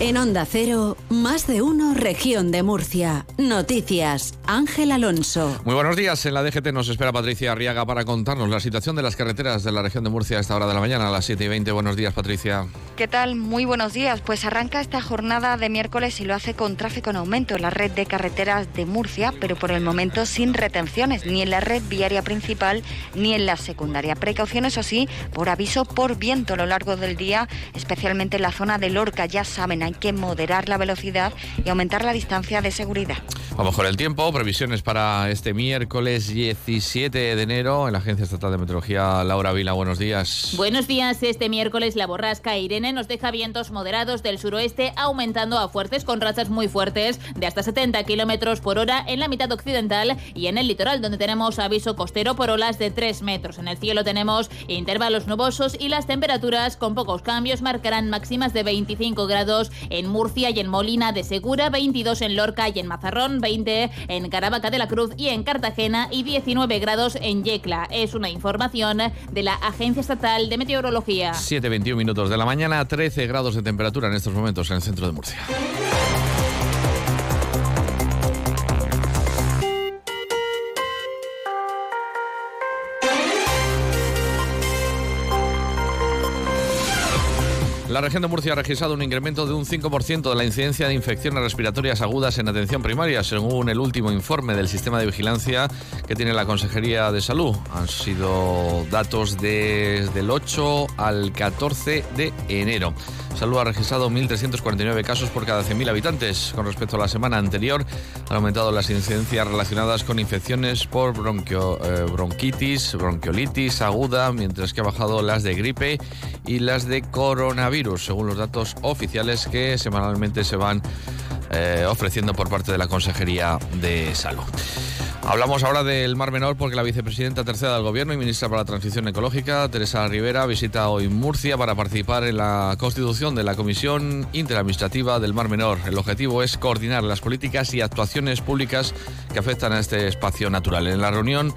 En Onda Cero, más de uno, región de Murcia. Noticias, Ángel Alonso. Muy buenos días. En la DGT nos espera Patricia Arriaga para contarnos la situación de las carreteras de la región de Murcia a esta hora de la mañana, a las 7 y 20. Buenos días, Patricia. ¿Qué tal? Muy buenos días. Pues arranca esta jornada de miércoles y lo hace con tráfico en aumento en la red de carreteras de Murcia, pero por el momento sin retenciones, ni en la red viaria principal ni en la secundaria. Precauciones, o sí, por aviso por viento a lo largo del día, especialmente en la zona de Lorca. Ya saben, hay que moderar la velocidad y aumentar la distancia de seguridad. Vamos con el tiempo. Previsiones para este miércoles 17 de enero en la Agencia Estatal de Meteorología. Laura Vila, buenos días. Buenos días. Este miércoles la borrasca Irene nos deja vientos moderados del suroeste aumentando a fuertes con rachas muy fuertes de hasta 70 kilómetros por hora en la mitad occidental y en el litoral, donde tenemos aviso costero por olas de 3 metros. En el cielo tenemos intervalos nubosos y las temperaturas con pocos cambios marcarán máximas de 25 grados en Murcia y en Molina de Segura, 22 en Lorca y en Mazarrón, 20 en Caravaca de la Cruz y en Cartagena y 19 grados en Yecla. Es una información de la Agencia Estatal de Meteorología. 7.21 minutos de la mañana, 13 grados de temperatura en estos momentos en el centro de Murcia. La región de Murcia ha registrado un incremento de un 5% de la incidencia de infecciones respiratorias agudas en atención primaria, según el último informe del sistema de vigilancia que tiene la Consejería de Salud. Han sido datos desde el 8 al 14 de enero. Salud ha registrado 1.349 casos por cada 100.000 habitantes. Con respecto a la semana anterior, han aumentado las incidencias relacionadas con infecciones por eh, bronquitis, bronquiolitis aguda, mientras que ha bajado las de gripe y las de coronavirus, según los datos oficiales que semanalmente se van eh, ofreciendo por parte de la Consejería de Salud. Hablamos ahora del Mar Menor porque la vicepresidenta tercera del Gobierno y ministra para la Transición Ecológica, Teresa Rivera, visita hoy Murcia para participar en la constitución de la Comisión Interadministrativa del Mar Menor. El objetivo es coordinar las políticas y actuaciones públicas que afectan a este espacio natural. En la reunión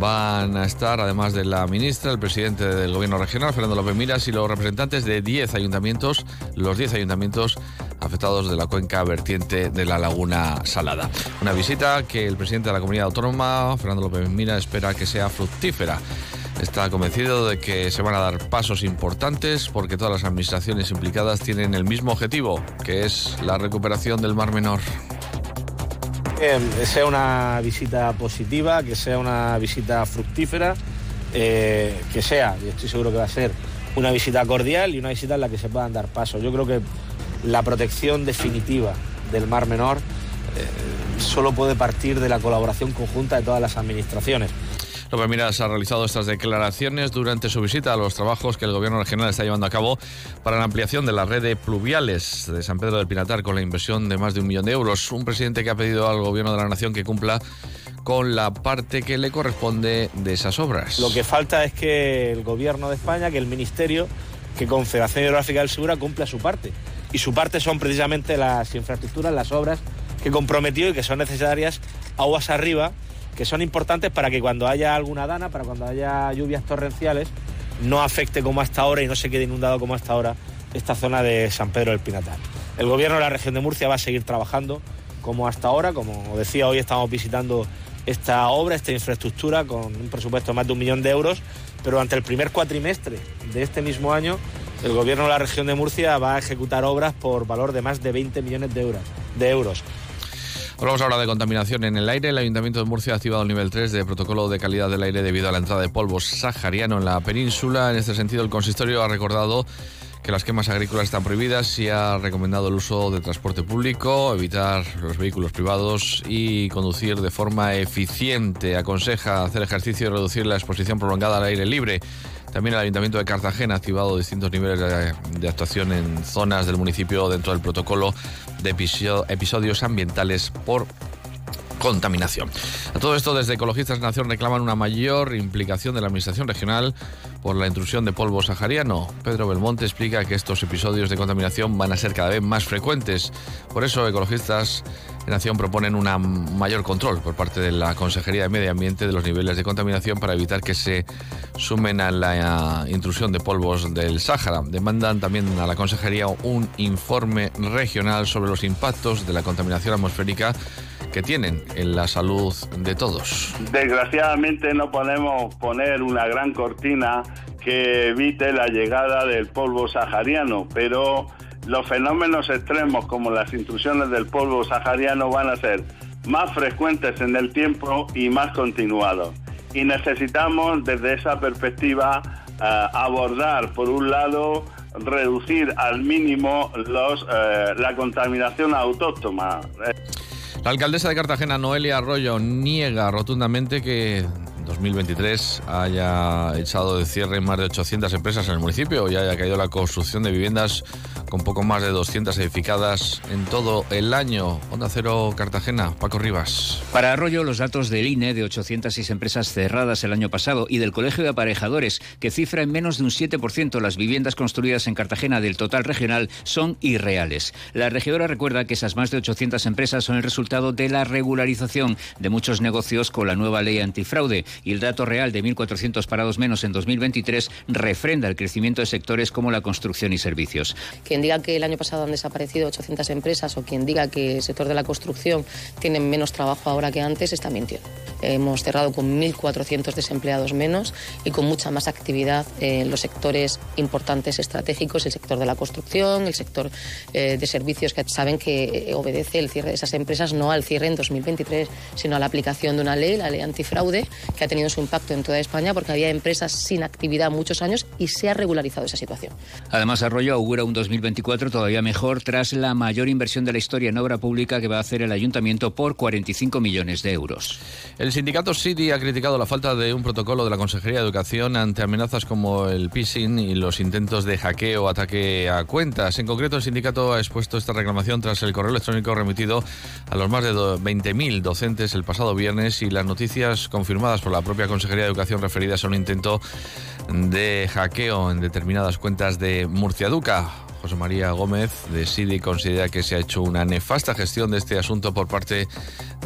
van a estar, además de la ministra, el presidente del Gobierno regional, Fernando López Miras, y los representantes de 10 ayuntamientos, los 10 ayuntamientos afectados de la cuenca vertiente de la Laguna Salada. Una visita que el presidente de la comunidad autónoma, Fernando López Mira, espera que sea fructífera. Está convencido de que se van a dar pasos importantes porque todas las administraciones implicadas tienen el mismo objetivo, que es la recuperación del Mar Menor. Que sea una visita positiva, que sea una visita fructífera, eh, que sea, y estoy seguro que va a ser, una visita cordial y una visita en la que se puedan dar pasos. Yo creo que la protección definitiva del Mar Menor eh, solo puede partir de la colaboración conjunta de todas las administraciones. López Miras ha realizado estas declaraciones durante su visita a los trabajos que el Gobierno regional está llevando a cabo para la ampliación de la red de pluviales de San Pedro del Pinatar con la inversión de más de un millón de euros. Un presidente que ha pedido al Gobierno de la Nación que cumpla con la parte que le corresponde de esas obras. Lo que falta es que el Gobierno de España, que el Ministerio, que Confederación Hidrográfica del Segura cumpla su parte. Y su parte son precisamente las infraestructuras, las obras que comprometió y que son necesarias aguas arriba, que son importantes para que cuando haya alguna dana, para cuando haya lluvias torrenciales, no afecte como hasta ahora y no se quede inundado como hasta ahora esta zona de San Pedro del Pinatar. El gobierno de la región de Murcia va a seguir trabajando como hasta ahora, como decía hoy estamos visitando esta obra, esta infraestructura con un presupuesto de más de un millón de euros, pero durante el primer cuatrimestre de este mismo año el gobierno de la región de Murcia va a ejecutar obras por valor de más de 20 millones de euros. Hablamos ahora de contaminación en el aire. El Ayuntamiento de Murcia ha activado el nivel 3 de protocolo de calidad del aire debido a la entrada de polvo sahariano en la península. En este sentido, el consistorio ha recordado que las quemas agrícolas están prohibidas y ha recomendado el uso de transporte público, evitar los vehículos privados y conducir de forma eficiente. Aconseja hacer ejercicio y reducir la exposición prolongada al aire libre. También el Ayuntamiento de Cartagena ha activado distintos niveles de, actuación en zonas del municipio dentro del protocolo de episodios ambientales por contaminación. A todo esto, desde Ecologistas Nación reclaman una mayor implicación de la Administración regional por la intrusión de polvo sahariano. Pedro Belmonte explica que estos episodios de contaminación van a ser cada vez más frecuentes. Por eso, Ecologistas Nación proponen un mayor control por parte de la Consejería de Medio Ambiente de los niveles de contaminación para evitar que se sumen a la intrusión de polvos del Sáhara. Demandan también a la Consejería un informe regional sobre los impactos de la contaminación atmosférica que tienen en la salud de todos. Desgraciadamente no podemos poner una gran cortina que evite la llegada del polvo sahariano, pero los fenómenos extremos como las intrusiones del polvo sahariano van a ser más frecuentes en el tiempo y más continuados. Y necesitamos desde esa perspectiva eh, abordar, por un lado, reducir al mínimo los, eh, la contaminación autóctona. La alcaldesa de Cartagena, Noelia Arroyo, niega rotundamente que 2023 haya echado de cierre más de 800 empresas en el municipio y haya caído la construcción de viviendas con poco más de 200 edificadas en todo el año. Onda Cero Cartagena, Paco Rivas. Para Arroyo, los datos del INE de 806 empresas cerradas el año pasado y del Colegio de Aparejadores, que cifra en menos de un 7% las viviendas construidas en Cartagena del total regional, son irreales. La regidora recuerda que esas más de 800 empresas son el resultado de la regularización de muchos negocios con la nueva ley antifraude y el dato real de 1.400 parados menos en 2023 refrenda el crecimiento de sectores como la construcción y servicios diga que el año pasado han desaparecido 800 empresas o quien diga que el sector de la construcción tiene menos trabajo ahora que antes está mintiendo. Hemos cerrado con 1.400 desempleados menos y con mucha más actividad en los sectores importantes estratégicos, el sector de la construcción, el sector eh, de servicios que saben que obedece el cierre de esas empresas no al cierre en 2023, sino a la aplicación de una ley, la ley antifraude, que ha tenido su impacto en toda España porque había empresas sin actividad muchos años y se ha regularizado esa situación. Además, Arroyo augura un 2023 todavía mejor tras la mayor inversión de la historia en obra pública que va a hacer el ayuntamiento por 45 millones de euros. El sindicato City ha criticado la falta de un protocolo de la Consejería de Educación ante amenazas como el phishing y los intentos de hackeo o ataque a cuentas. En concreto, el sindicato ha expuesto esta reclamación tras el correo electrónico remitido a los más de 20.000 docentes el pasado viernes y las noticias confirmadas por la propia Consejería de Educación referidas a un intento de hackeo en determinadas cuentas de Murcia Duca. José María Gómez de SIDI considera que se ha hecho una nefasta gestión de este asunto por parte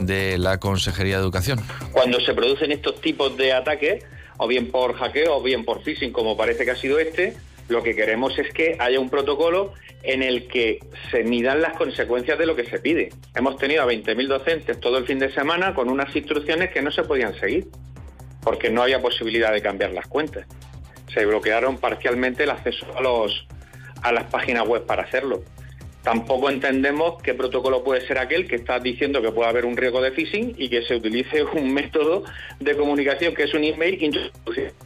de la Consejería de Educación. Cuando se producen estos tipos de ataques, o bien por hackeo o bien por phishing, como parece que ha sido este, lo que queremos es que haya un protocolo en el que se midan las consecuencias de lo que se pide. Hemos tenido a 20.000 docentes todo el fin de semana con unas instrucciones que no se podían seguir, porque no había posibilidad de cambiar las cuentas. Se bloquearon parcialmente el acceso a los, a las páginas web para hacerlo. Tampoco entendemos qué protocolo puede ser aquel que está diciendo que puede haber un riesgo de phishing y que se utilice un método de comunicación que es un email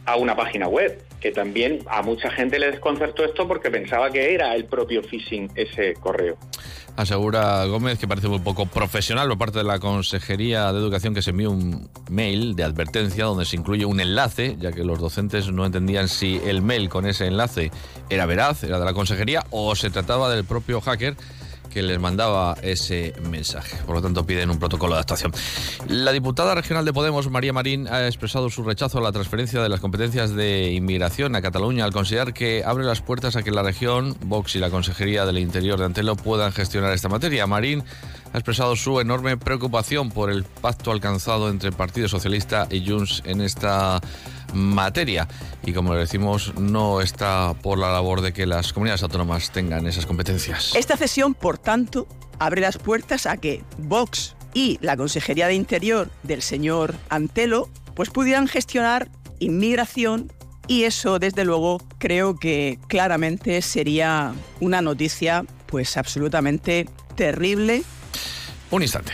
a una página web, que también a mucha gente le desconcertó esto porque pensaba que era el propio phishing ese correo. Asegura Gómez que parece un poco profesional por parte de la Consejería de Educación que se envió un mail de advertencia donde se incluye un enlace, ya que los docentes no entendían si el mail con ese enlace era veraz, era de la Consejería o se trataba del propio hacker que les mandaba ese mensaje. Por lo tanto, piden un protocolo de actuación. La diputada regional de Podemos, María Marín, ha expresado su rechazo a la transferencia de las competencias de inmigración a Cataluña al considerar que abre las puertas a que la región, Vox y la Consejería del Interior de Antelo puedan gestionar esta materia. Marín ha expresado su enorme preocupación por el pacto alcanzado entre el Partido Socialista y Junts en esta materia. Y como le decimos, no está por la labor de que las comunidades autónomas tengan esas competencias. Esta cesión, por tanto, abre las puertas a que Vox y la Consejería de Interior del señor Antelo pues pudieran gestionar inmigración y eso desde luego creo que claramente sería una noticia pues absolutamente terrible. Un instante.